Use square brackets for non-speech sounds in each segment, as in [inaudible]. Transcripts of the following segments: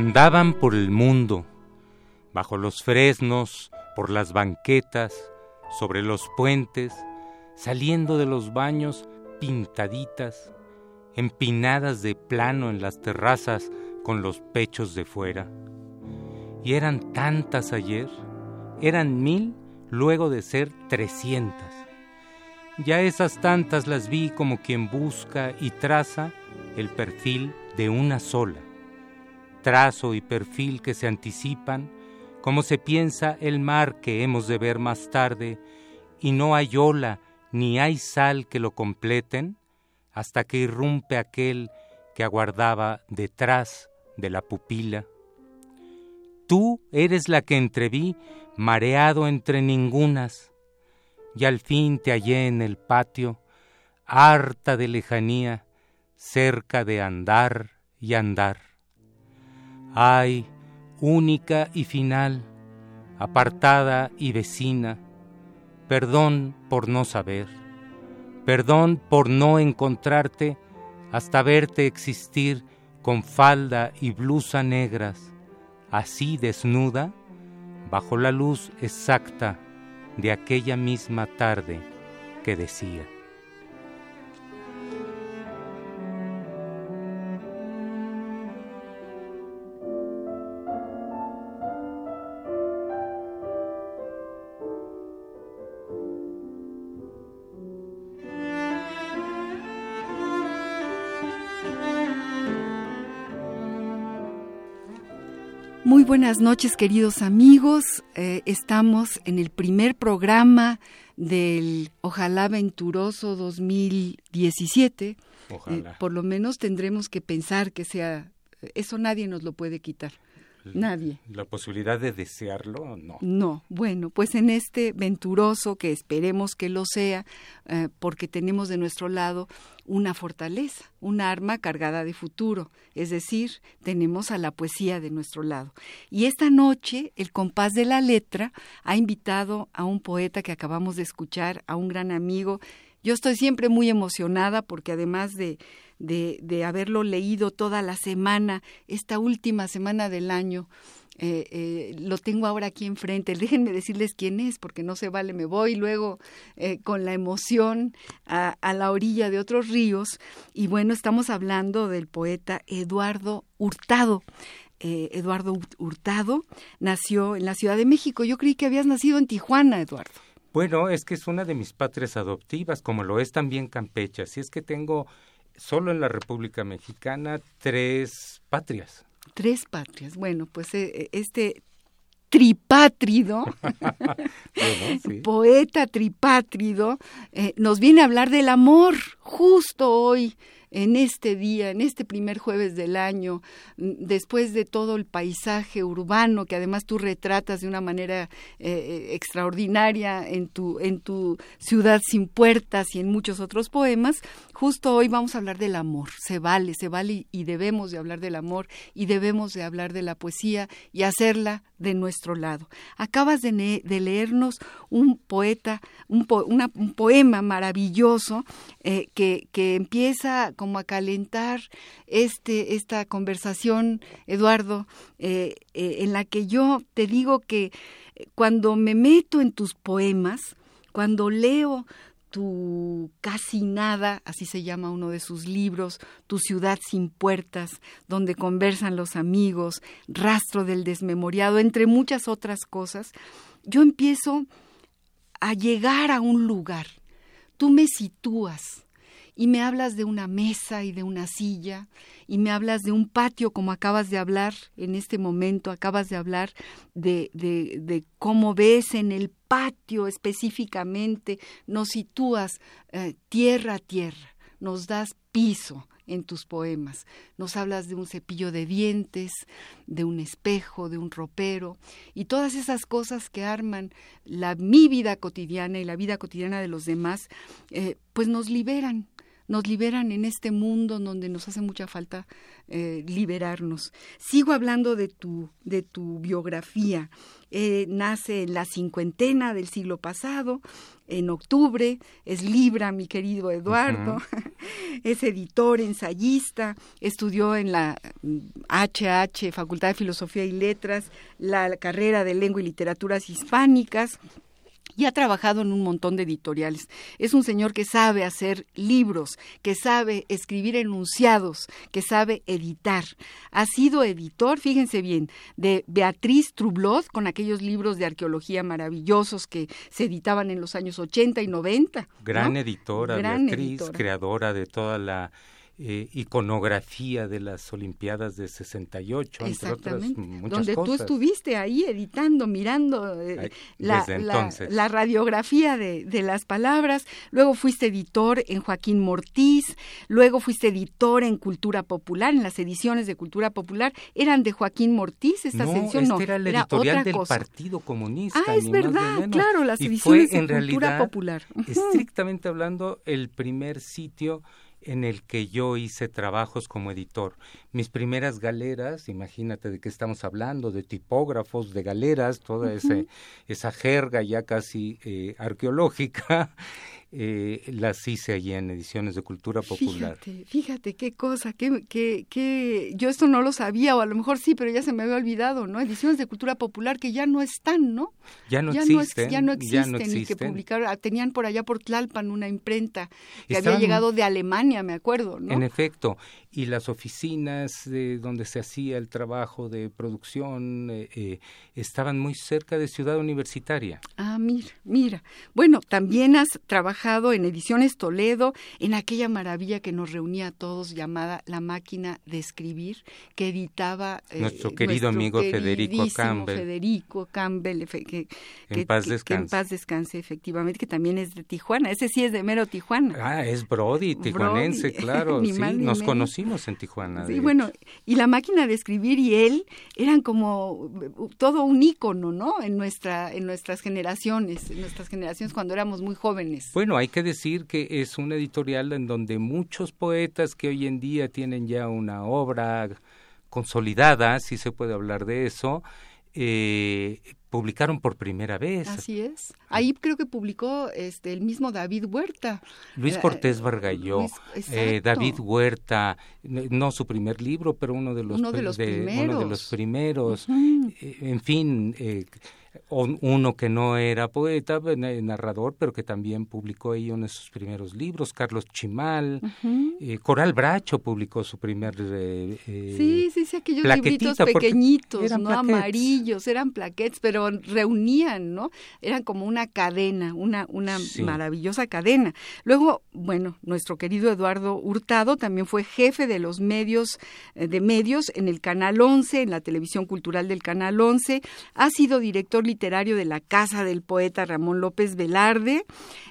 Andaban por el mundo, bajo los fresnos, por las banquetas, sobre los puentes, saliendo de los baños pintaditas, empinadas de plano en las terrazas con los pechos de fuera. Y eran tantas ayer, eran mil luego de ser trescientas. Ya esas tantas las vi como quien busca y traza el perfil de una sola trazo y perfil que se anticipan, como se piensa el mar que hemos de ver más tarde, y no hay ola ni hay sal que lo completen, hasta que irrumpe aquel que aguardaba detrás de la pupila. Tú eres la que entreví, mareado entre ningunas, y al fin te hallé en el patio, harta de lejanía, cerca de andar y andar. Ay, única y final, apartada y vecina, perdón por no saber, perdón por no encontrarte hasta verte existir con falda y blusa negras, así desnuda, bajo la luz exacta de aquella misma tarde que decía. Buenas noches, queridos amigos. Eh, estamos en el primer programa del Ojalá Venturoso 2017. Ojalá. Eh, por lo menos tendremos que pensar que sea, eso nadie nos lo puede quitar. Nadie. La posibilidad de desearlo, no. No, bueno, pues en este venturoso, que esperemos que lo sea, eh, porque tenemos de nuestro lado una fortaleza, un arma cargada de futuro, es decir, tenemos a la poesía de nuestro lado. Y esta noche, el compás de la letra ha invitado a un poeta que acabamos de escuchar, a un gran amigo. Yo estoy siempre muy emocionada porque además de de, de haberlo leído toda la semana, esta última semana del año. Eh, eh, lo tengo ahora aquí enfrente. Déjenme decirles quién es, porque no se vale, me voy luego eh, con la emoción a, a, la orilla de otros ríos. Y bueno, estamos hablando del poeta Eduardo Hurtado. Eduardo Hurtado nació en la Ciudad de México. Yo creí que habías nacido en Tijuana, Eduardo. Bueno, es que es una de mis patrias adoptivas, como lo es también Campeche. Así es que tengo solo en la República Mexicana tres patrias. Tres patrias. Bueno, pues eh, este tripátrido, [laughs] bueno, sí. poeta tripátrido, eh, nos viene a hablar del amor justo hoy en este día, en este primer jueves del año, después de todo el paisaje urbano que además tú retratas de una manera eh, extraordinaria en tu, en tu ciudad sin puertas y en muchos otros poemas, justo hoy vamos a hablar del amor. Se vale, se vale y debemos de hablar del amor y debemos de hablar de la poesía y hacerla de nuestro lado. Acabas de, leernos un poeta, un, po un poema maravilloso eh, que, que empieza como a calentar este, esta conversación, Eduardo, eh, eh, en la que yo te digo que cuando me meto en tus poemas, cuando leo tu casi nada, así se llama uno de sus libros, Tu ciudad sin puertas, donde conversan los amigos, Rastro del desmemoriado, entre muchas otras cosas, yo empiezo a llegar a un lugar. Tú me sitúas y me hablas de una mesa y de una silla, y me hablas de un patio como acabas de hablar en este momento, acabas de hablar de, de, de cómo ves en el patio específicamente, nos sitúas eh, tierra a tierra, nos das piso en tus poemas. Nos hablas de un cepillo de dientes, de un espejo, de un ropero y todas esas cosas que arman la mi vida cotidiana y la vida cotidiana de los demás, eh, pues nos liberan, nos liberan en este mundo donde nos hace mucha falta eh, liberarnos. Sigo hablando de tu, de tu biografía. Eh, nace en la cincuentena del siglo pasado, en octubre, es Libra, mi querido Eduardo, [laughs] es editor, ensayista, estudió en la HH, Facultad de Filosofía y Letras, la carrera de Lengua y Literaturas Hispánicas y ha trabajado en un montón de editoriales. Es un señor que sabe hacer libros, que sabe escribir enunciados, que sabe editar. Ha sido editor, fíjense bien, de Beatriz Trublot, con aquellos libros de arqueología maravillosos que se editaban en los años 80 y 90. Gran editora, Beatriz, creadora de toda la eh, iconografía de las Olimpiadas de 68, entre otras muchas donde tú estuviste ahí editando, mirando eh, la, la, radiografía de, de, las palabras, luego fuiste editor en Joaquín Mortiz, luego fuiste editor en Cultura Popular, en las ediciones de Cultura Popular, eran de Joaquín Mortiz, estas ediciones, no, era el editorial del Partido Comunista. Ah, es verdad, claro, las ediciones de Cultura Popular. Estrictamente hablando, el primer sitio en el que yo hice trabajos como editor. Mis primeras galeras, imagínate de qué estamos hablando, de tipógrafos, de galeras, toda esa jerga ya casi eh, arqueológica, eh, las hice allí en ediciones de cultura popular. Fíjate, fíjate qué cosa, qué, qué, qué, yo esto no lo sabía, o a lo mejor sí, pero ya se me había olvidado, ¿no? Ediciones de cultura popular que ya no están, ¿no? Ya no existen. ya, no existen, y que publicaron, ah, tenían por allá por Tlalpan una imprenta que había llegado de Alemania, me acuerdo, ¿no? En efecto, y las oficinas de donde se hacía el trabajo de producción eh, eh, estaban muy cerca de Ciudad Universitaria. Ah, mira, mira. Bueno, también has trabajado en Ediciones Toledo, en aquella maravilla que nos reunía a todos llamada La Máquina de Escribir, que editaba eh, nuestro querido amigo Federico Campbell. Federico Campbell, que, en paz descanse. en paz descanse, efectivamente, que también es de Tijuana. Ese sí es de mero Tijuana. Ah, es Brody, tijuanense, claro. [laughs] sí, nos conocimos en Tijuana. Sí, bueno, y La Máquina de Escribir y él eran como todo un ícono, ¿no? En, nuestra, en nuestras generaciones, en nuestras generaciones cuando éramos muy jóvenes. Bueno, hay que decir que es una editorial en donde muchos poetas que hoy en día tienen ya una obra consolidada, si se puede hablar de eso, eh, publicaron por primera vez. Así es. Ahí creo que publicó este el mismo David Huerta. Luis eh, Cortés Vargalló, eh, David Huerta, no su primer libro, pero uno de los, uno de los primeros. Uno de los primeros. en fin, uno que no era poeta, narrador, pero que también publicó ahí uno de sus primeros libros, Carlos Chimal, eh, Coral Bracho publicó su primer... Eh, eh, sí, sí, sí, aquellos libritos pequeñitos, ¿no? Amarillos, eran plaquettes, pero reunían, ¿no? Eran como una cadena, una, una maravillosa cadena. Luego, bueno, nuestro querido Eduardo Hurtado también fue jefe de los medios, de medios en el Canal 11, en la televisión cultural del Canal 11, ha sido director literario de la Casa del Poeta Ramón López Velarde.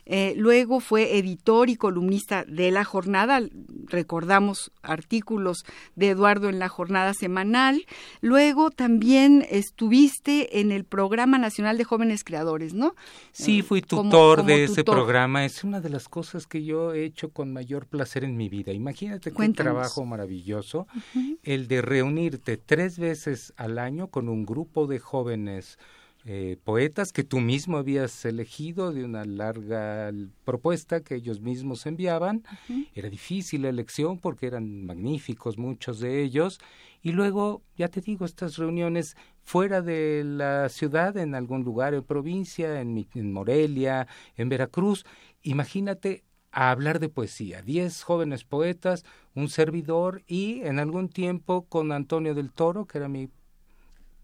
Eh, luego fue editor y columnista de La Jornada. Recordamos artículos de Eduardo en La Jornada Semanal. Luego también estuviste en el Programa Nacional de Jóvenes Creadores, ¿no? Sí, eh, fui tutor de ese programa. Es una de las cosas que yo he hecho con mayor placer en mi vida. Imagínate qué trabajo maravilloso el de reunirte tres veces al año con un grupo de jóvenes eh, poetas que tú mismo habías elegido de una larga propuesta que ellos mismos enviaban. Era difícil la elección porque eran magníficos muchos de ellos. Y luego, ya te digo, estas reuniones fuera de la ciudad, en algún lugar en provincia, en, en Morelia, en Veracruz, imagínate a hablar de poesía. Diez jóvenes poetas, un servidor y en algún tiempo con Antonio del Toro, que era mi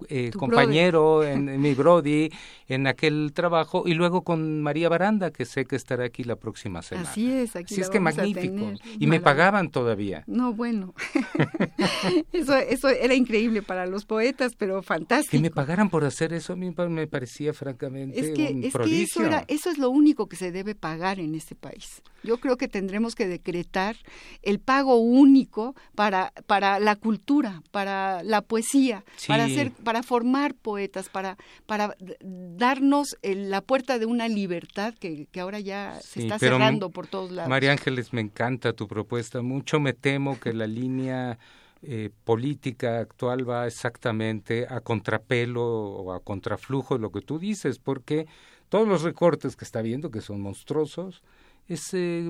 eh, compañero en, mi Brody en aquel trabajo y luego con María Baranda que sé que estará aquí la próxima semana. Así es, aquí Así es que magnífico y me pagaban todavía. No, bueno. [laughs] eso eso era increíble para los poetas, pero fantástico. Que me pagaran por hacer eso a mí me parecía francamente es que, un es prodigio. Que eso, era, eso es lo único que se debe pagar en este país. Yo creo que tendremos que decretar el pago único para para la cultura, para la poesía, para hacer para formar poetas, para, para darnos la puerta de una libertad que, que ahora ya se está cerrando por todos lados. María Ángeles, me encanta tu propuesta. Mucho me temo que la línea eh, política actual va exactamente a contrapelo o a contraflujo de lo que tú dices, porque todos los recortes que está viendo, que son monstruosos,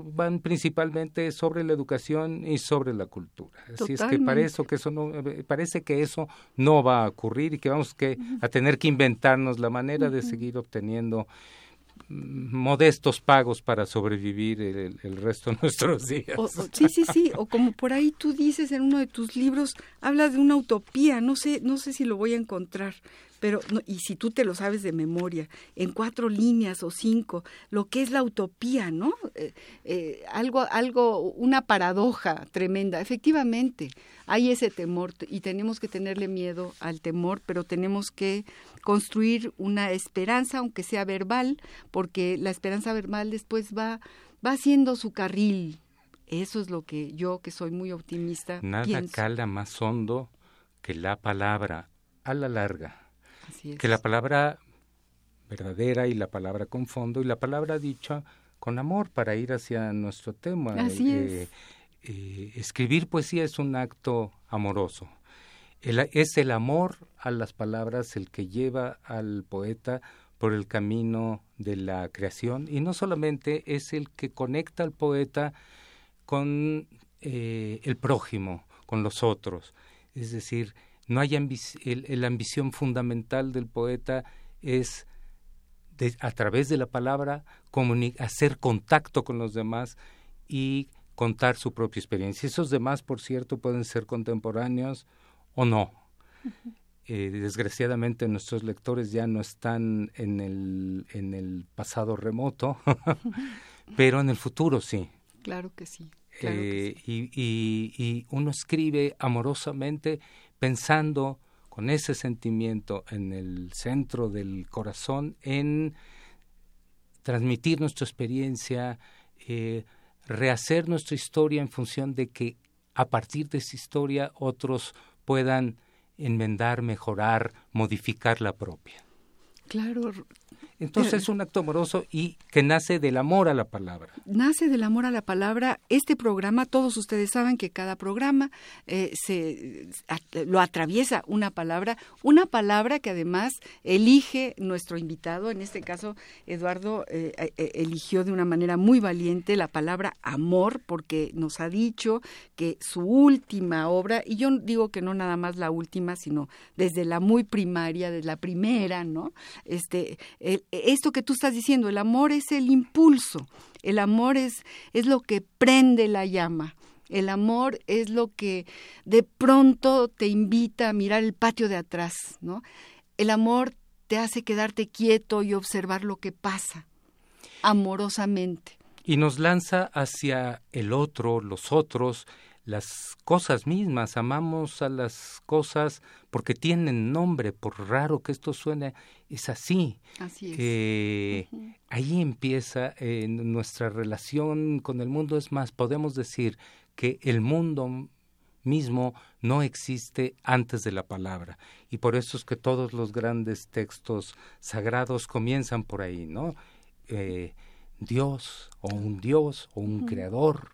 van principalmente sobre la educación y sobre la cultura. Así es que parece que eso no eh, parece que eso no va a ocurrir y que vamos que a tener que inventarnos la manera de seguir obteniendo mm, modestos pagos para sobrevivir el, resto de [laughs] nuestros días. sí, sí, sí, o como por ahí tú dices en uno de tus libros, hablas de una utopía, no sé, no sé si lo voy a encontrar, pero y si tú te lo sabes de memoria, en cuatro líneas o cinco, lo que es la utopía, ¿no? Eh, eh, algo, algo, una paradoja tremenda. Efectivamente, hay ese temor y tenemos que tenerle miedo al temor, pero tenemos que construir una esperanza, aunque sea verbal, porque la esperanza verbal después va, va haciendo su carril. Eso es lo que yo, que soy muy optimista, Nada cala más hondo que la palabra a la larga que la palabra verdadera y la palabra con fondo y la palabra dicha con amor para ir hacia nuestro tema. Eh, eh, escribir poesía es un acto amoroso. es el amor a las palabras el que lleva al poeta por el camino de la creación y no solamente es el que conecta al poeta con eh, el prójimo, con los otros. Es decir, no hay la ambición fundamental del poeta es a través de la palabra hacer contacto con los demás y contar su propia experiencia. Esos demás, por cierto, pueden ser contemporáneos o no. Eh, desgraciadamente nuestros lectores ya no están en el, en el pasado remoto, [laughs] pero en el futuro sí. Claro que sí. Eh, y, y, uno escribe amorosamente pensando con ese sentimiento en el centro del corazón en transmitir nuestra experiencia, eh, rehacer nuestra historia en función de que a partir de esa historia otros puedan enmendar, mejorar, modificar la propia. Claro, entonces es un acto amoroso y que nace del amor a la palabra. Nace del amor a la palabra. Este programa, todos ustedes saben que cada programa eh, se lo atraviesa una palabra, una palabra que además elige nuestro invitado. En este caso, Eduardo eh, eh, eligió de una manera muy valiente la palabra amor, porque nos ha dicho que su última obra, y yo digo que no nada más la última, sino desde la muy primaria, desde la primera, ¿no? Este, esto que tú estás diciendo, el amor es el impulso, el amor es, es lo que prende la llama. El amor es lo que de pronto te invita a mirar el patio de atrás, ¿no? El amor te hace quedarte quieto y observar lo que pasa amorosamente. Y nos lanza hacia el otro, los otros, las cosas mismas, amamos a las cosas porque tienen nombre, por raro que esto suene, es así. Así es. Ahí empieza eh, nuestra relación con el mundo. Es más, podemos decir que el mundo mismo no existe antes de la palabra. Y por eso es que todos los grandes textos sagrados comienzan por ahí, ¿no? Eh, Dios o un Dios o un creador.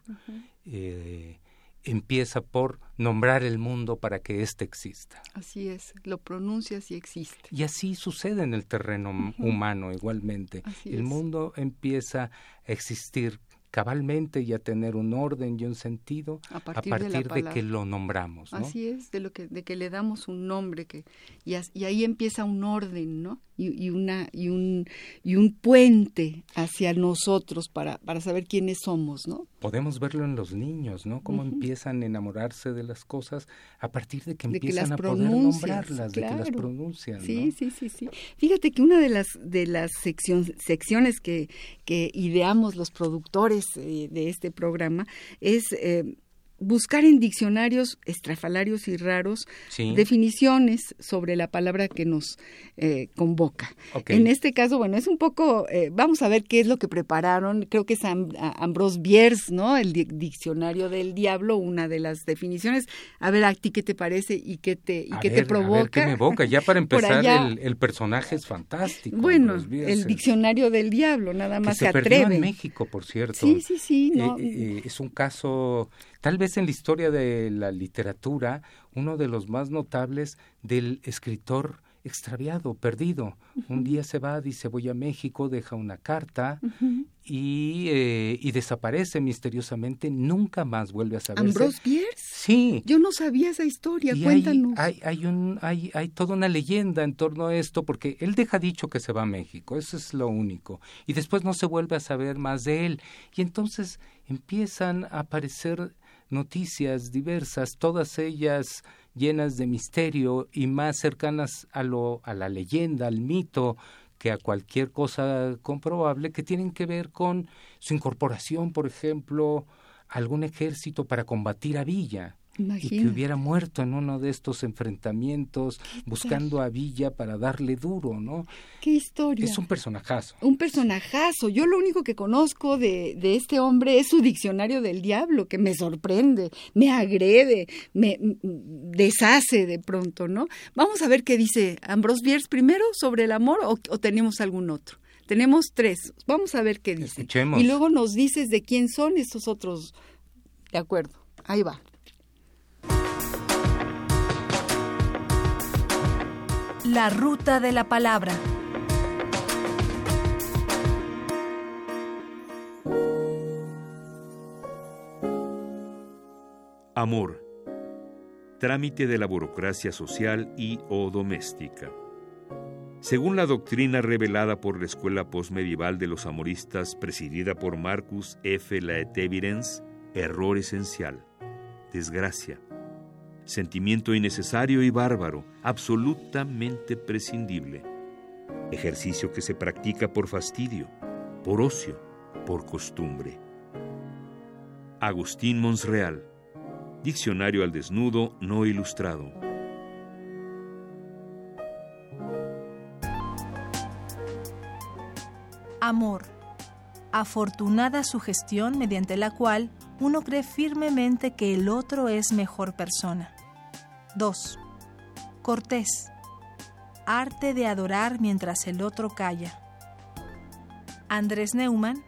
Eh, empieza por nombrar el mundo para que éste exista. Así es, lo pronuncias y existe. Y así sucede en el terreno humano igualmente. el mundo empieza a existir cabalmente y a tener un orden y un sentido a partir, de, que lo nombramos. Así es, de lo que de que le damos un nombre que y, y ahí empieza un orden, ¿no? Y, una y un y un puente hacia nosotros para para saber quiénes somos, ¿no? Podemos verlo en los niños, ¿no? Cómo empiezan a enamorarse de las cosas a partir de que empiezan a poder nombrarlas, de que las pronuncian. Sí, sí, sí, sí. Fíjate que una de las de las secciones que que ideamos los productores eh, de este programa es eh, buscar en diccionarios estrafalarios y raros definiciones sobre la palabra que nos eh, convoca. En este caso, bueno, es un poco, eh, vamos a ver qué es lo que prepararon, creo que es Ambrose Bierce, ¿no? El diccionario del diablo, una de las definiciones. A ver, a ti qué te parece y qué te, y qué te provoca. A ver, ¿qué me evoca? Ya [laughs] para empezar, el, personaje es fantástico. Bueno, el diccionario del diablo, nada más se, se atreve. en México, por cierto. Sí, sí, sí. Eh, es un caso Tal vez en la historia de la literatura, uno de los más notables del escritor extraviado, perdido. Un día se va, dice voy a México, deja una carta y, eh, y, desaparece misteriosamente, nunca más vuelve a saber. ¿Ambrose Bierce? Sí. Yo no sabía esa historia, cuéntanos. Hay, hay, un, hay, hay toda una leyenda en torno a esto, porque él deja dicho que se va a México, eso es lo único. Y después no se vuelve a saber más de él. Y entonces empiezan a aparecer noticias diversas, todas ellas llenas de misterio y más cercanas a, lo, a la leyenda, al mito, que a cualquier cosa comprobable, que tienen que ver con su incorporación, por ejemplo, a algún ejército para combatir a Villa y que hubiera muerto en uno de estos enfrentamientos buscando a Villa para darle duro, ¿no? Qué historia. Es un personajazo. Un personajazo. Yo lo único que conozco de, de este hombre es su diccionario del diablo, que me sorprende, me agrede, me deshace de pronto, ¿no? Vamos a ver qué dice Ambrose Bierce primero sobre el amor o, o tenemos algún otro. Tenemos tres. Vamos a ver qué dice. Escuchemos. Y luego nos dices de quién son estos otros. De acuerdo. Ahí va. La ruta de la palabra. Amor. Trámite de la burocracia social y o doméstica. Según la doctrina revelada por la escuela postmedieval de los amoristas presidida por Marcus F. Laetevirens, error esencial, desgracia, sentimiento innecesario y bárbaro, absolutamente prescindible. Ejercicio que se practica por fastidio, por ocio, por costumbre. Agustín Monsreal, Diccionario al desnudo no ilustrado. Amor. Afortunada sugestión mediante la cual uno cree firmemente que el otro es mejor persona. 2. Cortés. Arte de adorar mientras el otro calla. Andrés Neumann.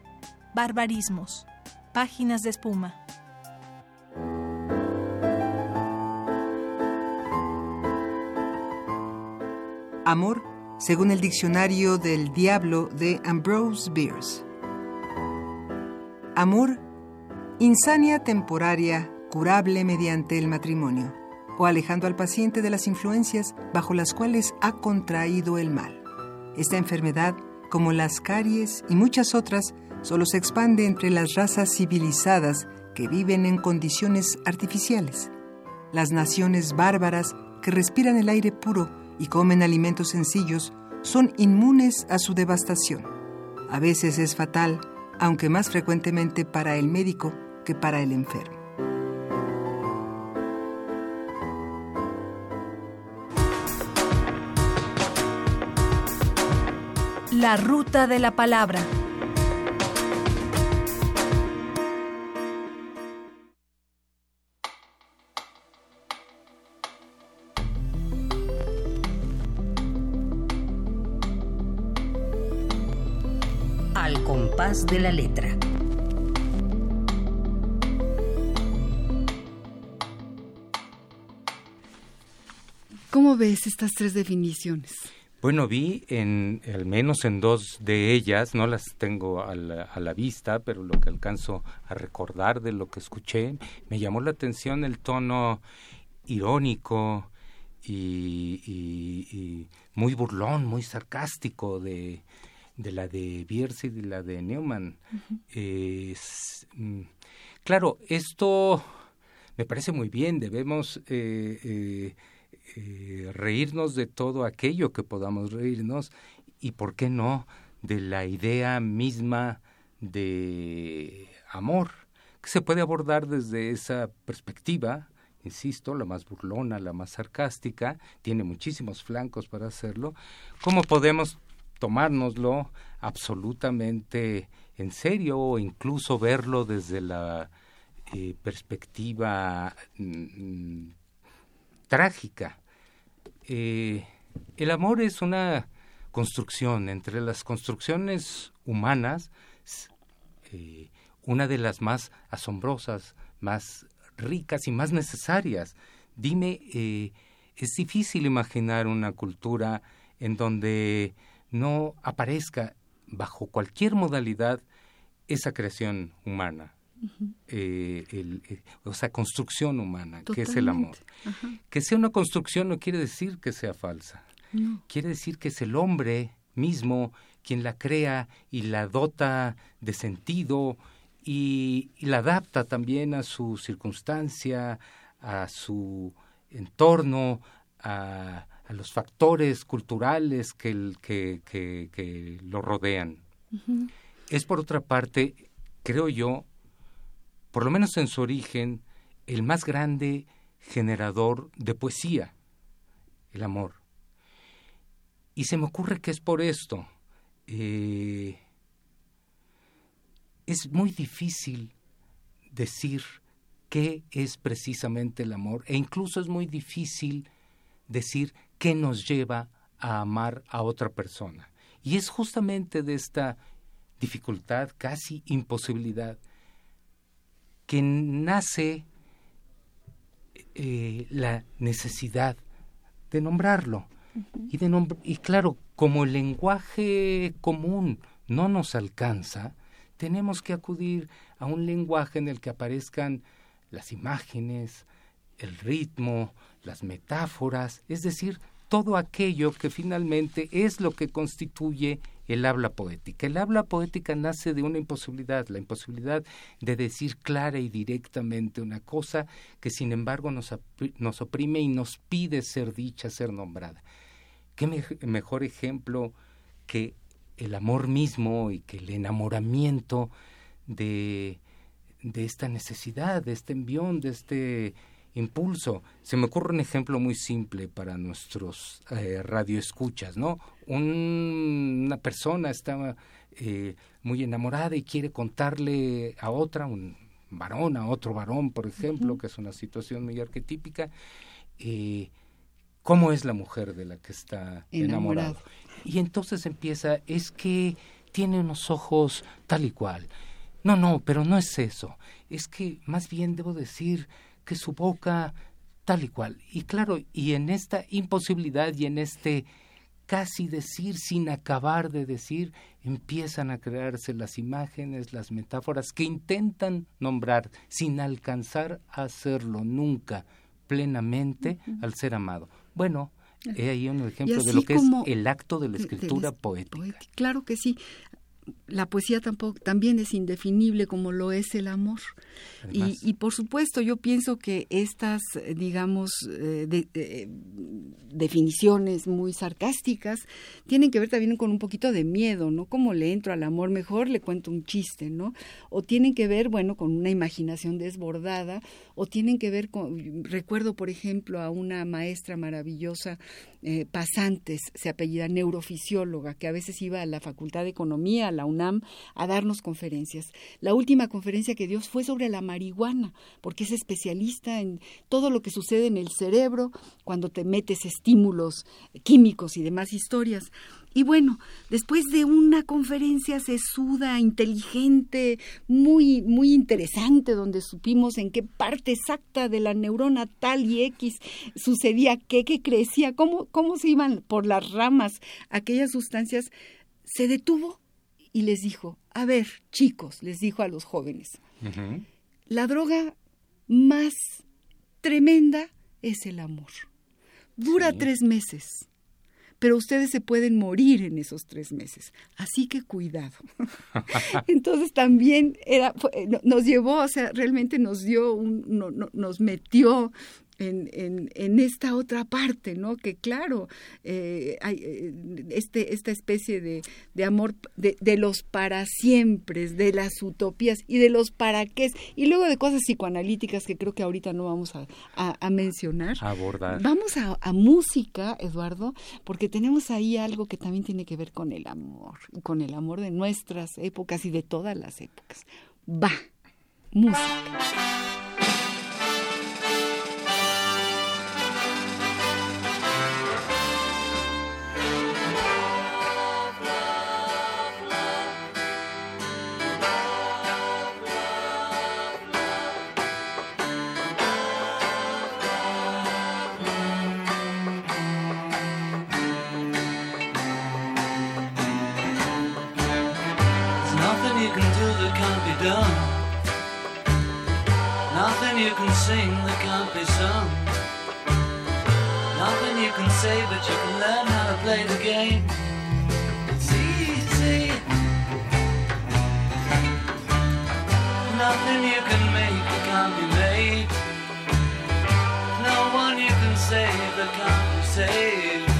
Barbarismos. Páginas de espuma. Amor, según el diccionario del diablo de Ambrose Bierce. Amor, insania temporaria curable mediante el matrimonio o alejando al paciente de las influencias bajo las cuales ha contraído el mal. Esta enfermedad, como las caries y muchas otras, solo se expande entre las razas civilizadas que viven en condiciones artificiales. Las naciones bárbaras que respiran el aire puro y comen alimentos sencillos son inmunes a su devastación. A veces es fatal, aunque más frecuentemente para el médico que para el enfermo. La ruta de la palabra. Al compás de la letra. ¿Cómo ves estas tres definiciones? Bueno, vi en al menos en dos de ellas, no las tengo a la, a la, vista, pero lo que alcanzo a recordar de lo que escuché, me llamó la atención el tono irónico y, y, muy burlón, muy sarcástico de, de la de Bierce y de la de Neumann. Mm, claro, esto me parece muy bien, debemos eh, eh, eh, reírnos de todo aquello que podamos reírnos y, ¿por qué no?, de la idea misma de amor, que se puede abordar desde esa perspectiva, insisto, la más burlona, la más sarcástica, tiene muchísimos flancos para hacerlo, ¿cómo podemos tomárnoslo absolutamente en serio o incluso verlo desde la eh, perspectiva mm, trágica. Eh, el amor es una construcción, entre las construcciones humanas, eh, una de las más asombrosas, más ricas y más necesarias. Dime, es difícil imaginar una cultura en donde no aparezca bajo cualquier modalidad esa creación humana, eh, el, eh, o sea, construcción humana, que es el amor. Que sea una construcción no quiere decir que sea falsa, quiere decir que es el hombre mismo quien la crea y la dota de sentido y, la adapta también a su circunstancia, a su entorno, a, a los factores culturales que, que, que, lo rodean. Es por otra parte, creo yo, por lo menos en su origen, el más grande generador de poesía, el amor. Y se me ocurre que es por esto. Eh, es muy difícil decir qué es precisamente el amor e incluso es muy difícil decir qué nos lleva a amar a otra persona. Y es justamente de esta dificultad, casi imposibilidad, que nace eh, la necesidad de nombrarlo. y, de y claro, como el lenguaje común no nos alcanza, tenemos que acudir a un lenguaje en el que aparezcan las imágenes, el ritmo, las metáforas, es decir, todo aquello que finalmente es lo que constituye el habla poética. El habla poética nace de una imposibilidad, la imposibilidad de decir clara y directamente una cosa que sin embargo nos, oprime y nos pide ser dicha, ser nombrada. ¿Qué mejor ejemplo que el amor mismo y que el enamoramiento de, de esta necesidad, de este envión, de este impulso. Se me ocurre un ejemplo muy simple para nuestros eh, radioescuchas, ¿no? una persona está eh, muy enamorada y quiere contarle a otra, un varón, a otro varón, por ejemplo, que es una situación muy arquetípica, eh, cómo es la mujer de la que está enamorado. Y entonces empieza, es que tiene unos ojos tal y cual. No, no, pero no es eso. Es que más bien debo decir que su boca tal y cual. Y claro, y en esta imposibilidad y en este casi decir sin acabar de decir, empiezan a crearse las imágenes, las metáforas que intentan nombrar sin alcanzar a hacerlo nunca plenamente al ser amado. Bueno, He ahí un ejemplo de lo que es el acto de la escritura poética. Claro que sí la poesía tampoco, también es indefinible como lo es el amor. Y, por supuesto, yo pienso que estas, digamos, eh, eh, definiciones muy sarcásticas tienen que ver también con un poquito de miedo, ¿no? Como le entro al amor, mejor le cuento un chiste, ¿no? O tienen que ver, bueno, con una imaginación desbordada, o tienen que ver con, recuerdo, por ejemplo, a una maestra maravillosa, eh, Pasantes, se apellida neurofisióloga, que a veces iba a la Facultad de Economía, a la UNAM a darnos conferencias. La última conferencia que dio fue sobre la marihuana, porque es especialista en todo lo que sucede en el cerebro cuando te metes estímulos químicos y demás historias. Y bueno, después de una conferencia sesuda, inteligente, muy, muy interesante, donde supimos en qué parte exacta de la neurona tal y X sucedía qué, qué crecía, cómo, cómo se iban por las ramas aquellas sustancias, se detuvo y les dijo, a ver, chicos, les dijo a los jóvenes, la droga más tremenda es el amor. Dura tres meses pero ustedes se pueden morir en esos tres meses. Así que cuidado. [laughs] Entonces también era, nos llevó, o sea, realmente nos dio, un, nos metió en, en, esta otra parte, ¿no? Que claro, eh, hay eh, este, esta especie de, de amor de, de, los para siempre, de las utopías y de los para qué, y luego de cosas psicoanalíticas que creo que ahorita no vamos a, a, mencionar. Abordar. Vamos a, a, música, Eduardo, porque tenemos ahí algo que también tiene que ver con el amor, con el amor de nuestras épocas y de todas las épocas. Va, música. Sing. Nothing you can say, but you can learn how to play the game. It's easy. Nothing you can make that can't be made. No one you can save that can't be saved.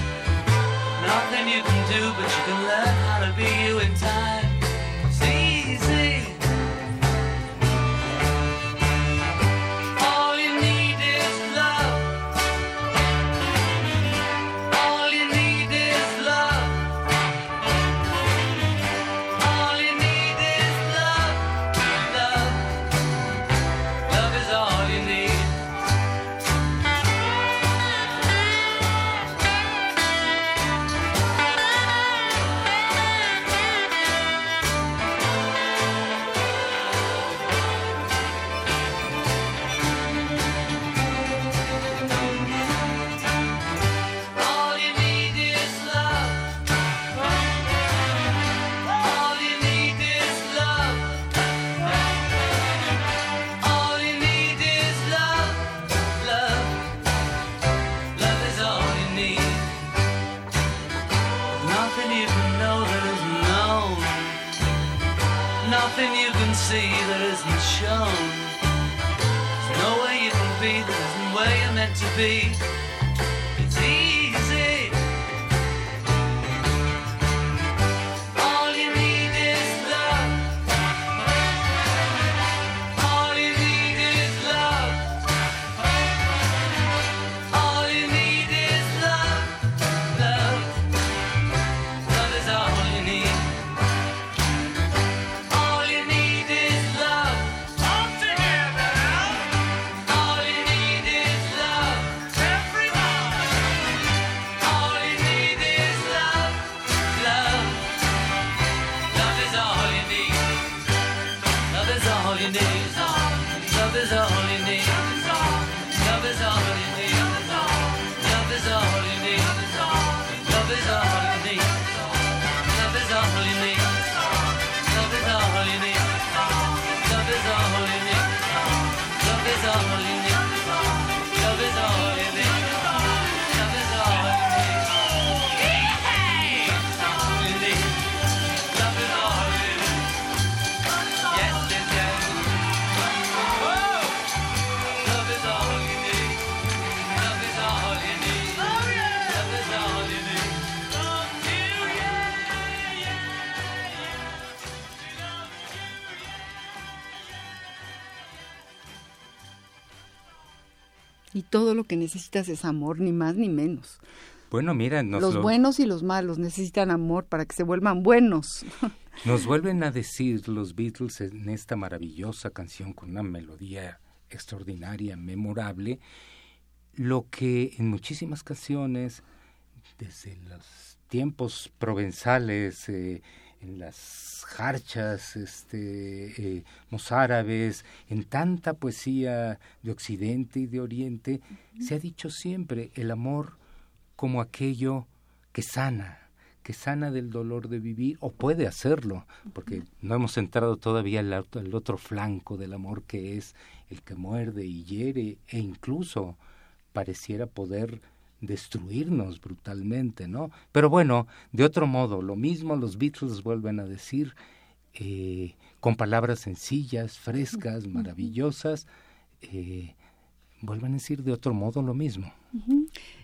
Todo lo que necesitas es amor, ni más ni menos. Bueno, mira, los buenos y los malos necesitan amor para que se vuelvan buenos. [laughs] Nos vuelven a decir los Beatles en esta maravillosa canción con una melodía extraordinaria, memorable, lo que en muchísimas canciones, desde los tiempos provenzales, eh, en las jarchas este, eh, mozárabes, en tanta poesía de Occidente y de Oriente, se ha dicho siempre el amor como aquello que sana, que sana del dolor de vivir, o puede hacerlo, porque no hemos entrado todavía al, otro flanco del amor que es el que muerde y hiere e incluso pareciera poder destruirnos brutalmente, ¿no? Pero bueno, de otro modo, lo mismo los Beatles vuelven a decir eh, con palabras sencillas, frescas, maravillosas, eh, vuelven a decir de otro modo lo mismo.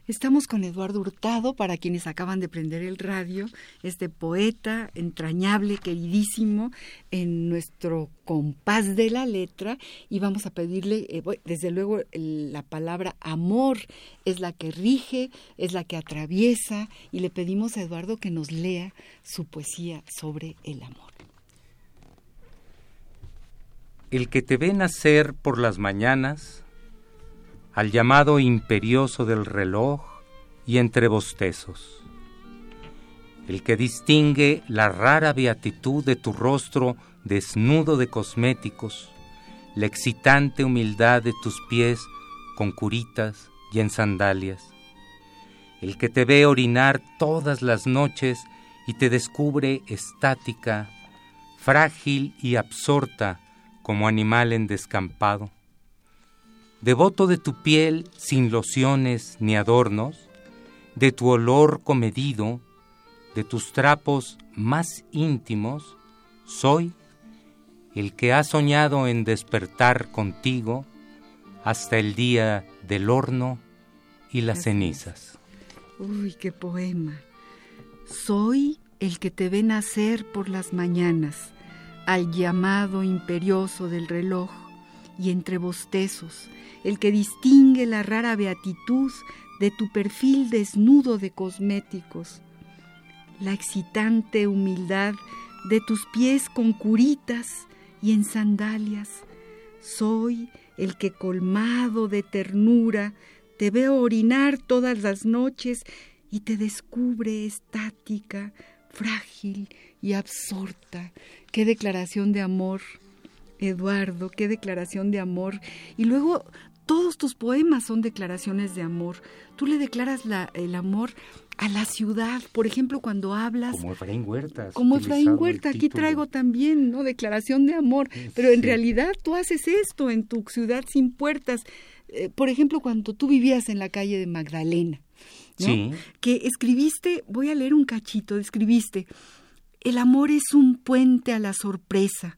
Estamos con Eduardo Hurtado, para quienes acaban de prender el radio, este poeta entrañable, queridísimo, en nuestro compás de la letra, y vamos a pedirle, eh, desde luego, la palabra amor es la que rige, es la que atraviesa, y le pedimos a Eduardo que nos lea su poesía sobre el amor. El que te ve nacer por las mañanas, al llamado imperioso del reloj y entre bostezos. El que distingue la rara beatitud de tu rostro desnudo de cosméticos, la excitante humildad de tus pies con curitas y en sandalias. El que te ve orinar todas las noches y te descubre estática, frágil y absorta como animal en descampado devoto de tu piel sin lociones ni adornos, de tu olor comedido, de tus trapos más íntimos, soy el que ha soñado en despertar contigo hasta el día del horno y las cenizas. Uy, qué poema. Soy el que te ve nacer por las mañanas, al llamado imperioso del reloj y entre bostezos, el que distingue la rara beatitud de tu perfil desnudo de cosméticos, la excitante humildad de tus pies con curitas y en sandalias. Soy el que colmado de ternura te veo orinar todas las noches y te descubre estática, frágil y absorta. Qué declaración de amor Eduardo, qué declaración de amor. Y luego todos tus poemas son declaraciones de amor. Tú le declaras el amor a la ciudad, por ejemplo, cuando hablas... Como Efraín Huerta. Como Efraín Huerta, aquí traigo también, ¿no? Declaración de amor. Pero en realidad tú haces esto en tu ciudad sin puertas. Eh, por ejemplo, cuando tú vivías en la calle de Magdalena, Sí. Que escribiste, voy a leer un cachito, escribiste, el amor es un puente a la sorpresa,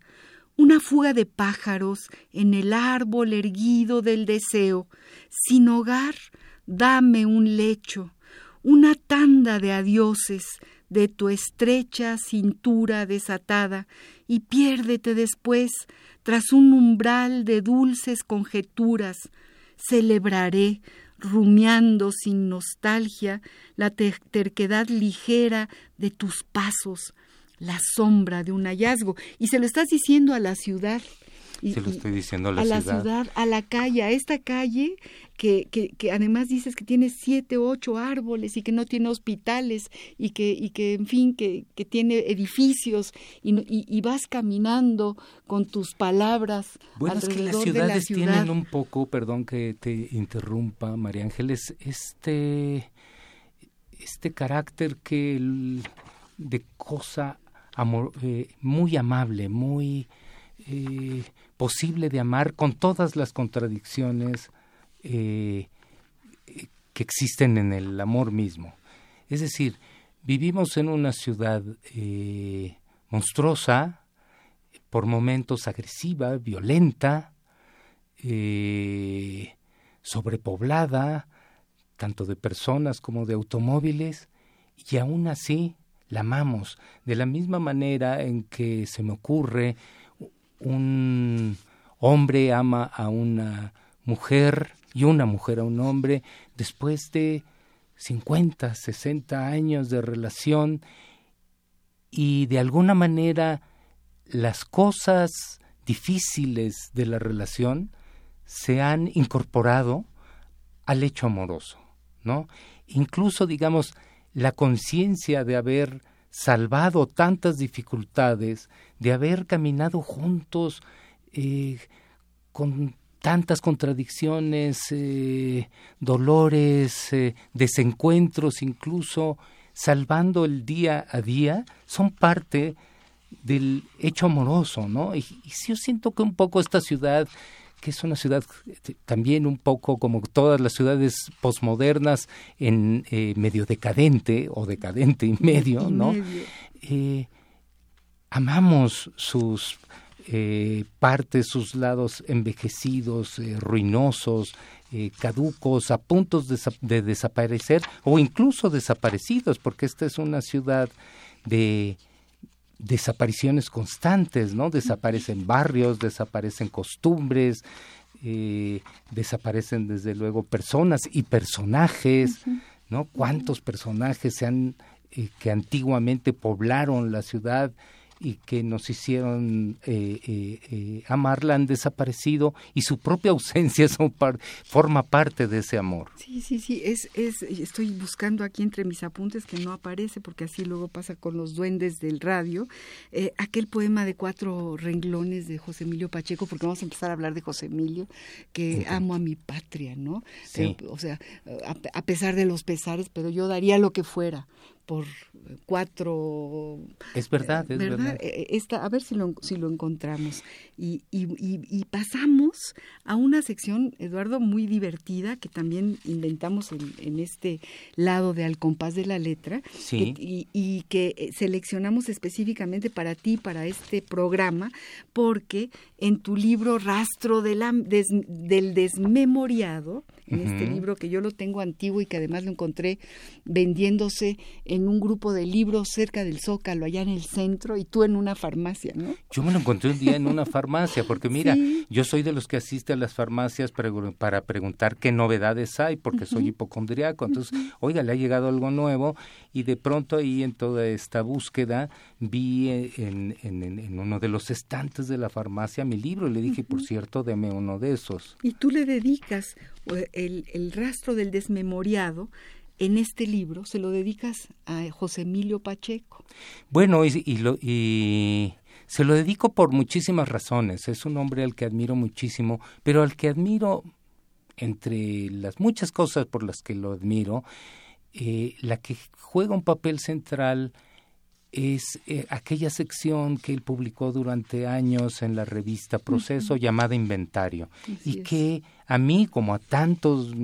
una fuga de pájaros en el árbol erguido del deseo. Sin hogar, dame un lecho, una tanda de adioses de tu estrecha cintura desatada, y piérdete después tras un umbral de dulces conjeturas. Celebraré, rumiando sin nostalgia, la terquedad ligera de tus pasos, la sombra de un hallazgo. Y se lo estás diciendo a la ciudad. Y, se lo estoy diciendo a la, a ciudad. la ciudad, a la calle, a esta calle que, que, que, además dices que tiene siete ocho árboles y que no tiene hospitales y que, y que en fin, que, que tiene edificios y, y, vas caminando con tus palabras. Bueno, es que las ciudades ciudad. tienen un poco, perdón que te interrumpa, María Ángeles, este, este carácter que el, de cosa eh, muy amable, muy eh, posible de amar con todas las contradicciones eh, que existen en el amor mismo. Es decir, vivimos en una ciudad monstruosa, por momentos agresiva, violenta, sobrepoblada, tanto de personas como de automóviles, y aún así la amamos, de la misma manera en que se me ocurre un hombre ama a una mujer y una mujer a un hombre después de 50, 60 años de relación y de alguna manera las cosas difíciles de la relación se han incorporado al hecho amoroso, ¿no? Incluso, digamos, la conciencia de haber salvado tantas dificultades, de haber caminado juntos eh, con tantas contradicciones, eh, dolores, eh, desencuentros, incluso salvando el día a día, son parte del hecho amoroso, ¿no? Y, y yo siento que un poco esta ciudad que es una ciudad eh, también un poco como todas las ciudades posmodernas en eh, medio decadente o decadente y medio, [laughs] ¿no? Eh, amamos sus partes, sus lados envejecidos, ruinosos, caducos, a puntos de, desaparecer o incluso desaparecidos, porque esta es una ciudad de desapariciones constantes, ¿no? Desaparecen barrios, desaparecen costumbres, eh, desaparecen desde luego personas y personajes, ¿no? ¿Cuántos personajes se han, eh, que antiguamente poblaron la ciudad y que nos hicieron eh, eh, eh, amarla han desaparecido y su propia [laughs] ausencia son forma parte de ese amor. Sí, sí, sí, es, es, estoy buscando aquí entre mis apuntes que no aparece porque así luego pasa con los duendes del radio, eh, aquel poema de cuatro renglones de José Emilio Pacheco, porque vamos a empezar a hablar de José Emilio, que amo a mi patria, ¿no? Sí. o sea, a, a pesar de los pesares, pero yo daría lo que fuera por cuatro... Es verdad, es verdad. Eh, esta, a ver si lo, si lo encontramos. Y, y, y, pasamos a una sección, Eduardo, muy divertida, que también inventamos en, en este lado de Al compás de la letra, sí. que, y, que eh, seleccionamos específicamente para ti, para este programa, porque en tu libro Rastro de la, des, del Desmemoriado, en uh -huh. este libro que yo lo tengo antiguo y que además lo encontré vendiéndose en un grupo de libros cerca del Zócalo, allá en el centro, y tú en una farmacia, ¿no? Yo me lo encontré un día en una farmacia, porque [laughs] mira, sí. yo soy de los que asiste a las farmacias para, para preguntar qué novedades hay, porque uh -huh. soy hipocondriaco. Entonces, uh -huh. oiga, le ha llegado algo nuevo, y de pronto ahí en toda esta búsqueda vi en, en, en uno de los estantes de la farmacia mi libro, y le dije, por cierto, deme uno de esos. Y tú le dedicas el, el rastro del desmemoriado en este libro se lo dedicas a José Emilio Pacheco. Bueno, y, y, lo, y, se lo dedico por muchísimas razones. Es un hombre al que admiro muchísimo, pero al que admiro, entre las muchas cosas por las que lo admiro, eh, la que juega un papel central es eh, aquella sección que él publicó durante años en la revista Proceso uh -huh. llamada Inventario Así y es. que a mí como a tantos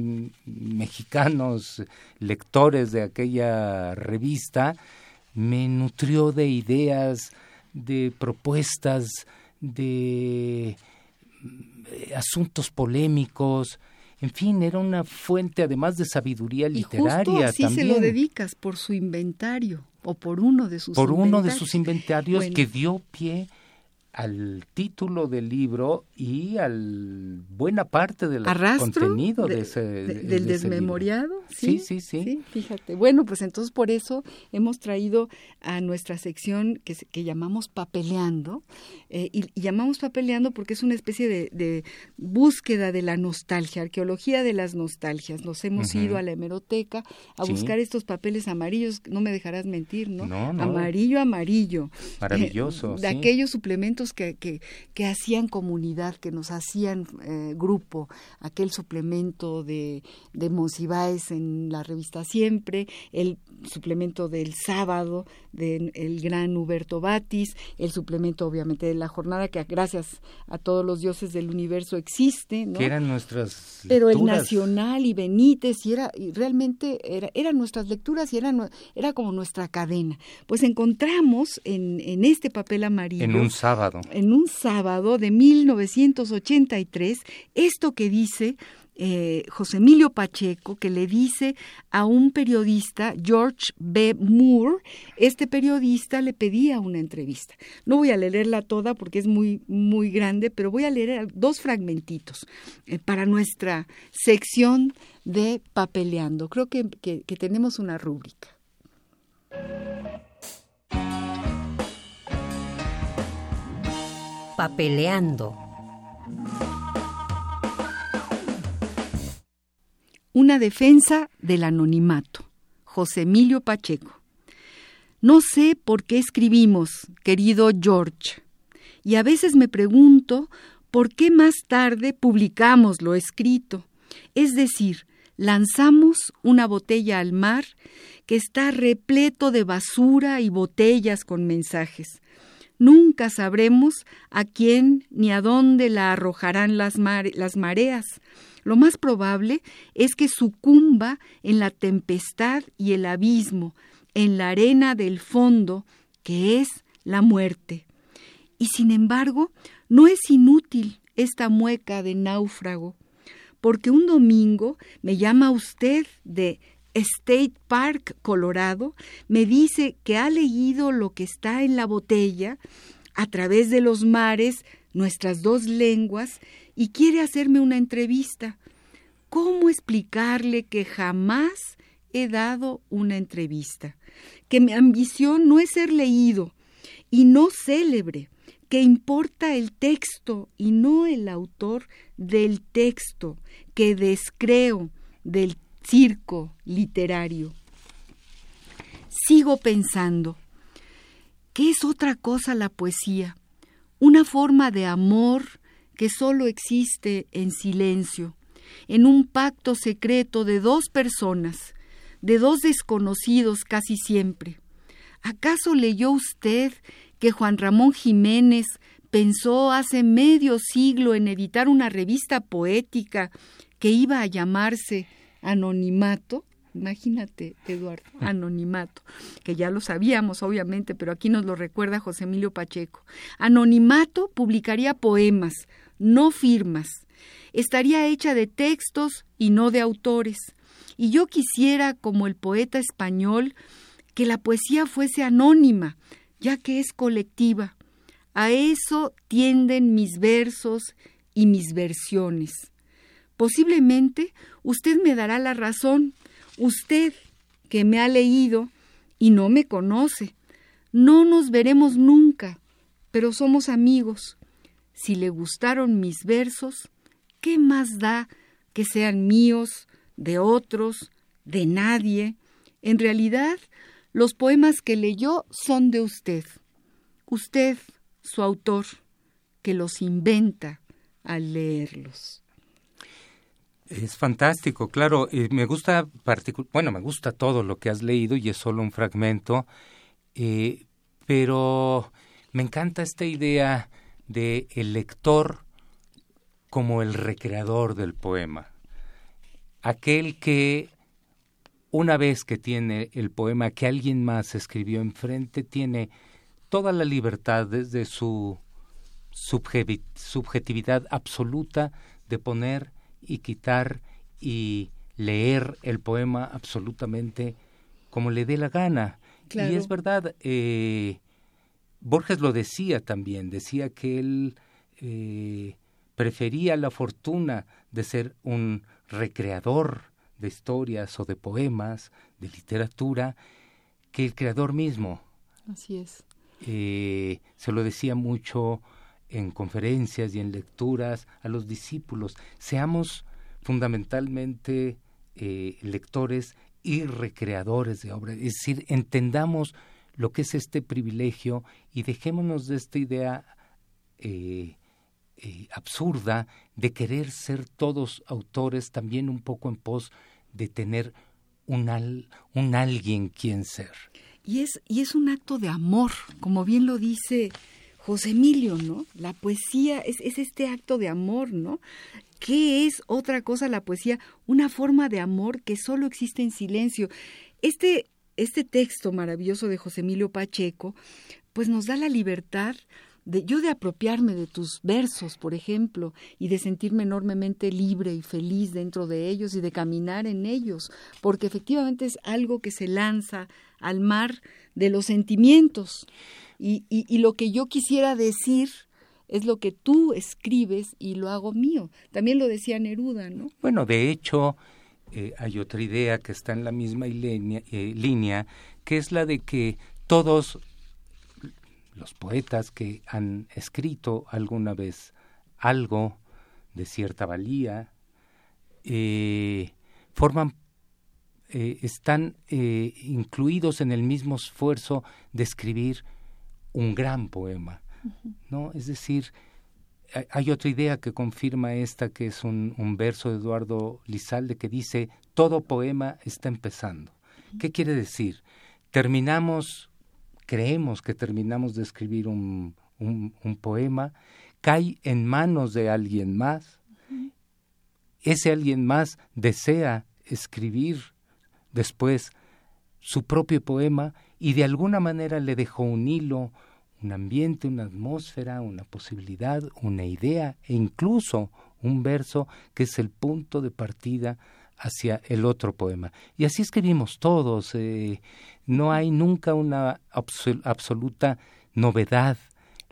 mexicanos lectores de aquella revista me nutrió de ideas, de propuestas, de asuntos polémicos, en fin, era una fuente además de sabiduría literaria y justo así también. se lo dedicas por su inventario o por uno de sus por inventarios. uno de sus inventarios bueno. que dio pie al título del libro y al buena parte del contenido de, de ese de, de, del de desmemoriado ¿sí? ¿Sí? sí sí fíjate bueno pues entonces por eso hemos traído a nuestra sección que, que llamamos papeleando eh, y, y, llamamos papeleando porque es una especie de, de, búsqueda de la nostalgia arqueología de las nostalgias nos hemos uh -huh. ido a la hemeroteca a sí. buscar estos papeles amarillos no me dejarás mentir no, no, no. amarillo amarillo maravilloso eh, de sí. aquellos suplementos que, que, que, hacían comunidad, que nos hacían eh, grupo, aquel suplemento de, de Monsiváis en la revista Siempre, el suplemento del sábado del de gran Huberto Batis, el suplemento obviamente de la jornada que gracias a todos los dioses del universo existe, ¿no? Que eran nuestras Pero el Nacional y Benítez y era y realmente era, eran nuestras lecturas y era, era como nuestra cadena. Pues encontramos en, en este papel amarillo en un en un sábado de 1983 esto que dice eh, José Emilio Pacheco, que le dice a un periodista, George B. Moore, este periodista le pedía una entrevista. No voy a leerla toda porque es muy, muy grande, pero voy a leer dos fragmentitos eh, para nuestra sección de papeleando. Creo que, que, que tenemos una rúbrica. Papeleando. Una defensa del anonimato. José Emilio Pacheco. No sé por qué escribimos, querido George, y a veces me pregunto por qué más tarde publicamos lo escrito. Es decir, lanzamos una botella al mar que está repleto de basura y botellas con mensajes. Nunca sabremos a quién ni a dónde la arrojarán las, las mareas. Lo más probable es que sucumba en la tempestad y el abismo, en la arena del fondo, que es la muerte. Y sin embargo, no es inútil esta mueca de náufrago, porque un domingo me llama usted de State Park, Colorado, me dice que ha leído lo que está en la botella a través de los mares, nuestras dos lenguas, y quiere hacerme una entrevista. ¿Cómo explicarle que jamás he dado una entrevista, que mi ambición no es ser leído y no célebre, que importa el texto y no el autor del texto, que descreo del circo literario. Sigo pensando, ¿qué es otra cosa la poesía? Una forma de amor que solo existe en silencio, en un pacto secreto de dos personas, de dos desconocidos casi siempre. ¿Acaso leyó usted que Juan Ramón Jiménez pensó hace medio siglo en editar una revista poética que iba a llamarse Anonimato? Imagínate, Eduardo, anonimato, que ya lo sabíamos, obviamente, pero aquí nos lo recuerda José Emilio Pacheco. Anonimato publicaría poemas, no firmas. Estaría hecha de textos y no de autores. Y yo quisiera, como el poeta español, que la poesía fuese anónima, ya que es colectiva. A eso tienden mis versos y mis versiones. Posiblemente usted me dará la razón, usted que me ha leído y no me conoce. No nos veremos nunca, pero somos amigos. Si le gustaron mis versos, ¿qué más da que sean míos de otros, de nadie. En realidad, los poemas que leyó son de usted. Usted, su autor, que los inventa al leerlos. Es fantástico, claro. me gusta, bueno, me gusta todo lo que has leído y es solo un fragmento, eh, pero me encanta esta idea de el lector como el recreador del poema aquel que una vez que tiene el poema que alguien más escribió enfrente, tiene toda la libertad desde su subjetividad absoluta de poner y quitar y leer el poema absolutamente como le dé la gana. Y es verdad, eh, Borges lo decía también, decía que él eh, prefería la fortuna de ser un recreador de historias o de poemas, de literatura, que el creador mismo. Así es. Eh, se lo decía mucho en conferencias y en lecturas a los discípulos. Seamos fundamentalmente eh, lectores y recreadores de obras, es decir, entendamos lo que es este privilegio y dejémonos de esta idea eh, eh, absurda de querer ser todos autores también un poco en pos de tener un, al, un alguien quien ser. Y es, y es un acto de amor, como bien lo dice José Emilio, ¿no? La poesía es, es este acto de amor, ¿no? ¿Qué es otra cosa la poesía? Una forma de amor que solo existe en silencio. Este, este texto maravilloso de José Emilio Pacheco, pues nos da la libertad de yo de apropiarme de tus versos, por ejemplo, y de sentirme enormemente libre y feliz dentro de ellos y de caminar en ellos, porque efectivamente es algo que se lanza al mar de los sentimientos. Y, lo que yo quisiera decir es lo que tú escribes y lo hago mío. También lo decía Neruda, ¿no? Bueno, de hecho, eh, hay otra idea que está en la misma eh, línea, que es la de que todos los poetas que han escrito alguna vez algo de cierta valía, eh, forman, eh, están eh, incluidos en el mismo esfuerzo de escribir un gran poema, ¿no? Es decir, hay otra idea que confirma esta, que es un, un, verso de Eduardo Lizalde que dice, todo poema está empezando. ¿Qué quiere decir? Terminamos, creemos que terminamos de escribir un, un, un poema, cae en manos de alguien más, ese alguien más desea escribir después su propio poema y de alguna manera le dejó un hilo, un ambiente, una atmósfera, una posibilidad, una idea e incluso un verso que es el punto de partida hacia el otro poema. Y así escribimos todos. Eh, no hay nunca una absoluta novedad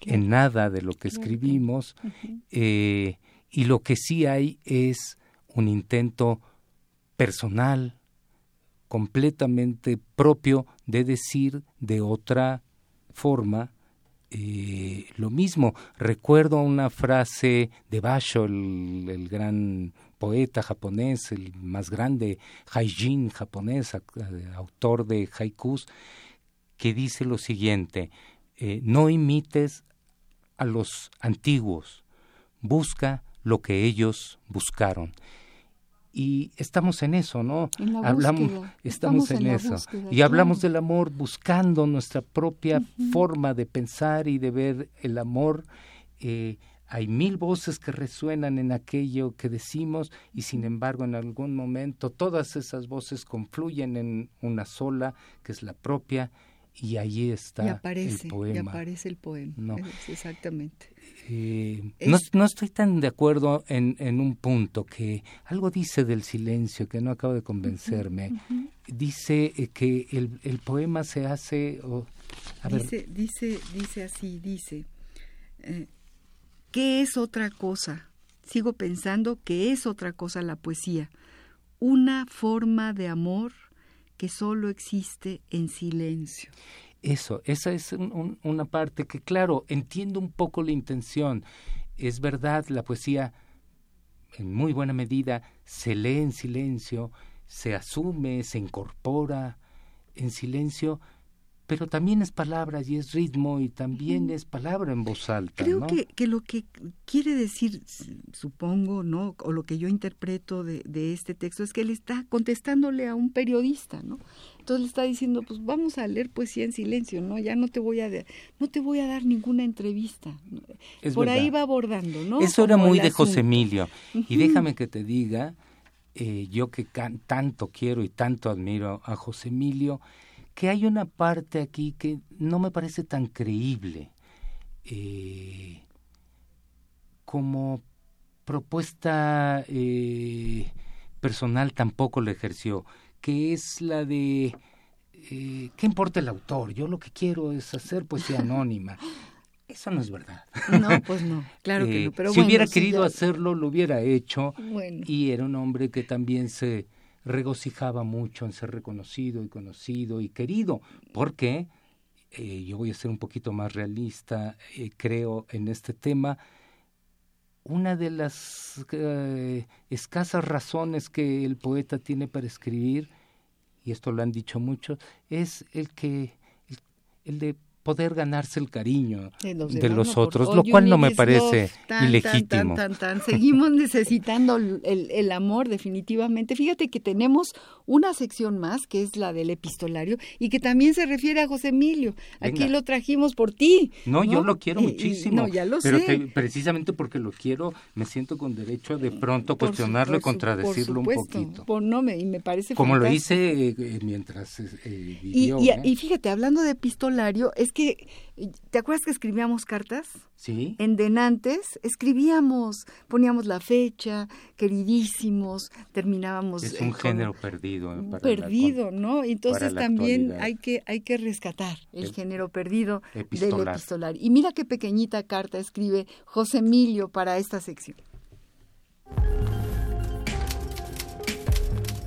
en nada de lo que escribimos. eh, y lo que sí hay es un intento personal, completamente propio de decir de otra forma eh, lo mismo. Recuerdo una frase de Basho, el, gran poeta japonés, el más grande haijin japonés, autor de haikus, que dice lo siguiente, eh, no imites a los antiguos, busca lo que ellos buscaron y estamos en eso, ¿no? En la hablamos, búsqueda. estamos, Estamos en, eso. búsqueda, y hablamos claro. del amor buscando nuestra propia forma de pensar y de ver el amor. Eh, hay mil voces que resuenan en aquello que decimos y sin embargo en algún momento todas esas voces confluyen en una sola, que es la propia, y ahí está y aparece, el poema. y aparece el poema. No. Es- exactamente. Eh, Es- no, no estoy tan de acuerdo en, en un punto que algo dice del silencio que no acabo de convencerme. Dice eh, que el, el poema se hace... o- a ver, Dice, dice, dice así, dice, eh, ¿qué es otra cosa? Sigo pensando que es otra cosa la poesía, una forma de amor que solo existe en silencio. Eso, esa es un- un- una parte que, claro, entiendo un poco la intención. Es verdad, la poesía, en muy buena medida, se lee en silencio, se asume, se incorpora en silencio, pero también es palabra y es ritmo y también es palabra en voz alta. Creo ¿no? que, que lo que quiere decir, supongo, ¿no? O lo que yo interpreto de, de este texto es que él está contestándole a un periodista, ¿no? Entonces le está diciendo, pues vamos a leer poesía en silencio, ¿no? Ya no te voy a, de- no te voy a dar ninguna entrevista. Es Por ahí va abordando, ¿no? Eso era Como muy de José. Emilio. Y déjame que te diga, eh, yo que can- tanto quiero y tanto admiro a José Emilio, que hay una parte aquí que no me parece tan creíble eh, como propuesta eh, personal tampoco la ejerció, que es la de eh, ¿qué importa el autor? Yo lo que quiero es hacer poesía [laughs] anónima. Eso no es verdad. No, pues no, [laughs] claro que Eh, no. Pero si bueno, hubiera querido ya- hacerlo, lo hubiera hecho. Bueno. Y era un hombre que también se regocijaba mucho en ser reconocido y conocido y querido. Porque eh, yo voy a ser un poquito más realista, eh, creo, en este tema. Una de las eh, escasas razones que el poeta tiene para escribir, y esto lo han dicho muchos, es el que el, el de poder ganarse el cariño de los, de los por- otros, lo cual no me parece tan, ilegítimo. Tan, tan, tan, Seguimos [laughs] necesitando el, el- amor, definitivamente. Fíjate que tenemos una sección más, que es la del epistolario, y que también se refiere a José Emilio. Aquí lo trajimos por ti. No, yo lo quiero muchísimo. no, ya lo pero sé. que precisamente porque lo quiero, me siento con derecho de pronto Por su- cuestionarlo y contradecirlo por un poquito. Por- no, me, y me parece Como lo hice eh, mientras eh, vivió. y- ¿eh? y fíjate, hablando de epistolario, es que, ¿te acuerdas que escribíamos cartas? sí, En Denantes escribíamos, poníamos la fecha, queridísimos, terminábamos es eh, un con- género perdido. la- perdido, ¿no? Entonces la también hay que hay que rescatar el, El género perdido del epistolar. epistolar. Y mira qué pequeñita carta escribe José Emilio para esta sección.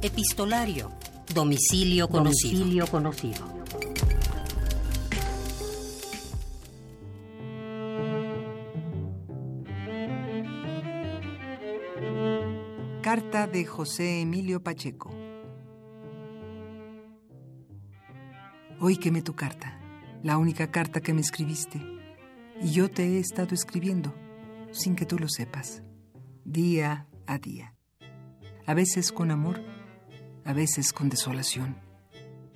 Epistolario. Domicilio conocido. Domicilio conocido. Carta de José Emilio Pacheco. Hoy quemé tu carta, la única carta que me escribiste, y yo te he estado escribiendo, sin que tú lo sepas, día a día. A veces con amor, a veces con desolación,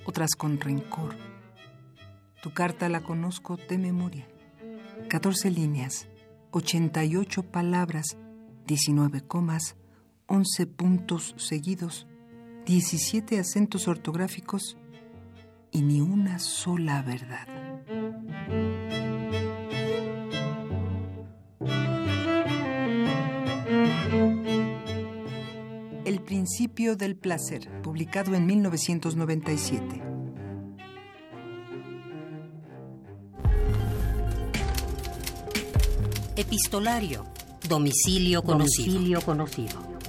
otras con rencor. Tu carta la conozco de memoria. 14 líneas, 88 palabras, 19 comas, 11 puntos seguidos, 17 acentos ortográficos y ni una sola verdad. El principio del placer, publicado en 1997. Epistolario. Domicilio conocido. Domicilio conocido.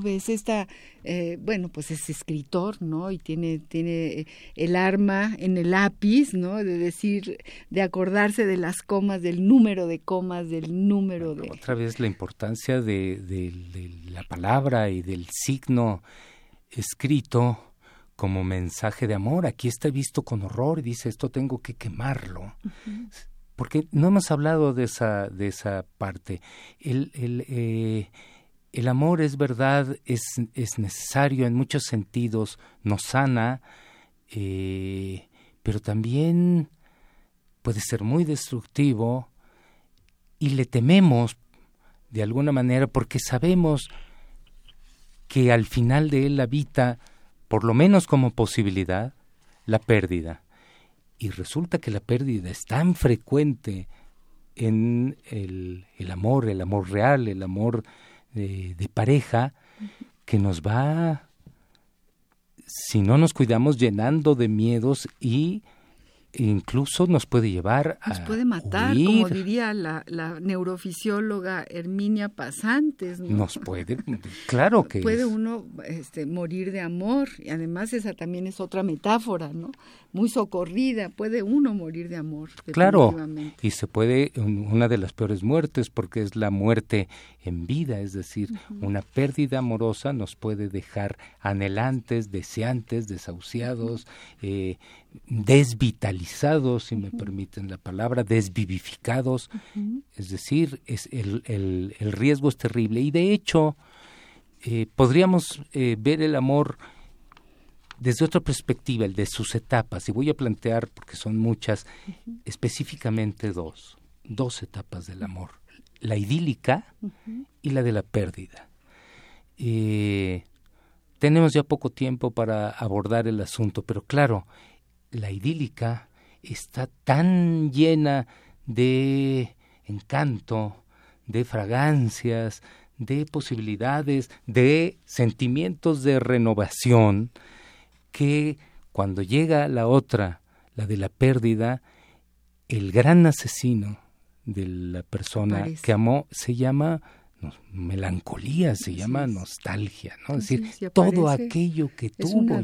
Ves esta eh, bueno pues es escritor no y tiene tiene el arma en el lápiz no de decir de acordarse de las comas del número de comas del número de otra vez la importancia de, de, la palabra y del signo escrito como mensaje de amor. Aquí está visto con horror y dice esto tengo que quemarlo porque no hemos hablado de esa de esa parte. El, el eh, el amor es verdad, es, es necesario en muchos sentidos, nos sana, eh, pero también puede ser muy destructivo y le tememos de alguna manera porque sabemos que al final de él habita, por lo menos como posibilidad, la pérdida. Y resulta que la pérdida es tan frecuente en el, el amor, el amor real, el amor de, pareja que nos va, si no nos cuidamos, llenando de miedos y incluso nos puede llevar a nos puede matar como diría la, la, neurofisióloga Herminia Pasantes nos puede claro que [laughs] puede uno este, morir de amor y además esa también es otra metáfora no muy socorrida puede uno morir de amor claro y se puede una de las peores muertes porque es la muerte en vida es decir una pérdida amorosa nos puede dejar anhelantes deseantes desahuciados eh, desvitalizados, si me permiten la palabra, desvivificados, es decir, es el, el, el, riesgo es terrible. Y de hecho, eh, podríamos eh, ver el amor desde otra perspectiva, el de sus etapas, y voy a plantear, porque son muchas, específicamente dos, dos etapas del amor, la idílica y la de la pérdida. Eh, tenemos ya poco tiempo para abordar el asunto, pero claro, la idílica está tan llena de encanto, de fragancias, de posibilidades, de sentimientos de renovación, que cuando llega la otra, la de la pérdida, el gran asesino de la persona que amó se llama melancolía, se llama nostalgia, ¿no? Es decir, todo aquello que tuvo.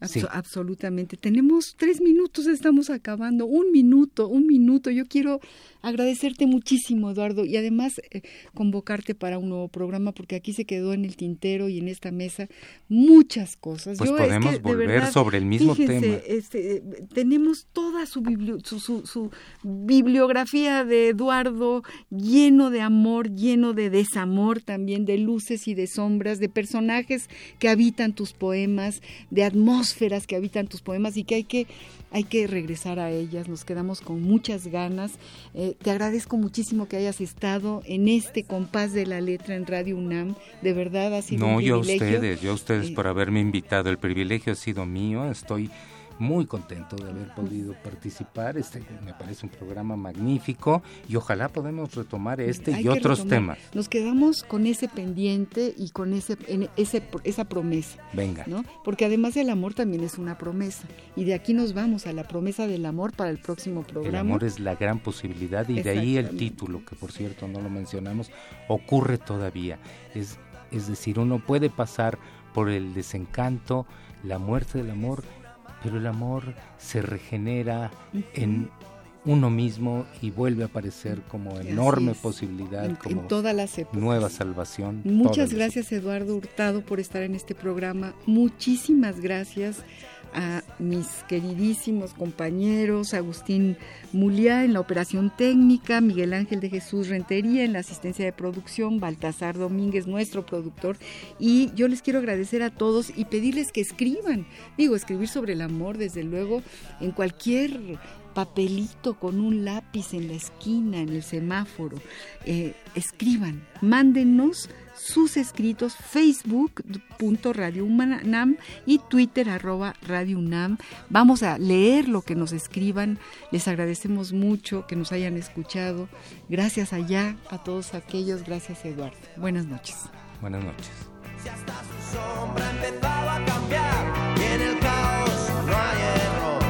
Absolutamente. Tenemos tres minutos, estamos acabando. Un minuto, un minuto. Yo quiero agradecerte muchísimo, Eduardo, y además eh, convocarte para un nuevo programa, porque aquí se quedó en el tintero y en esta mesa muchas cosas. Pues podemos volver sobre el mismo tema. Este, tenemos toda su, su, su, bibliografía de Eduardo lleno de amor, lleno de desamor también, de luces y de sombras, de personajes que habitan tus poemas, de atmósferas que habitan tus poemas y que hay que hay que regresar a ellas, nos quedamos con muchas ganas. Eh, te agradezco muchísimo que hayas estado en este compás de la letra en Radio UNAM, de verdad ha sido no, un privilegio. No, yo a ustedes, yo a ustedes eh, por haberme invitado, el privilegio ha sido mío, estoy muy contento de haber podido participar. Este me parece un programa magnífico y ojalá podamos retomar este y otros temas. Nos quedamos con ese pendiente y con ese, ese esa promesa. Venga. ¿no? Porque además el amor también es una promesa y de aquí nos vamos a la promesa del amor para el próximo programa. El amor es la gran posibilidad y de ahí el título que por cierto no lo mencionamos ocurre todavía. Es es decir, uno puede pasar por el desencanto, la muerte del amor pero el amor se regenera en uno mismo y vuelve a aparecer como enorme posibilidad, como todas las nueva salvación. Muchas gracias Eduardo Hurtado por estar en este programa. Muchísimas gracias a mis queridísimos compañeros, Agustín Muliá en la operación técnica, Miguel Ángel de Jesús Rentería en la asistencia de producción, Baltasar Domínguez, nuestro productor, y yo les quiero agradecer a todos y pedirles que escriban, digo, escribir sobre el amor, desde luego, en cualquier papelito con un lápiz en la esquina, en el semáforo. Eh, escriban, mándenos sus escritos facebook.radio UNAM y twitter arroba radio UNAM. Vamos a leer lo que nos escriban. Les agradecemos mucho que nos hayan escuchado. Gracias allá a todos aquellos. Gracias Eduardo. Buenas noches. Buenas noches. a cambiar en el caos no hay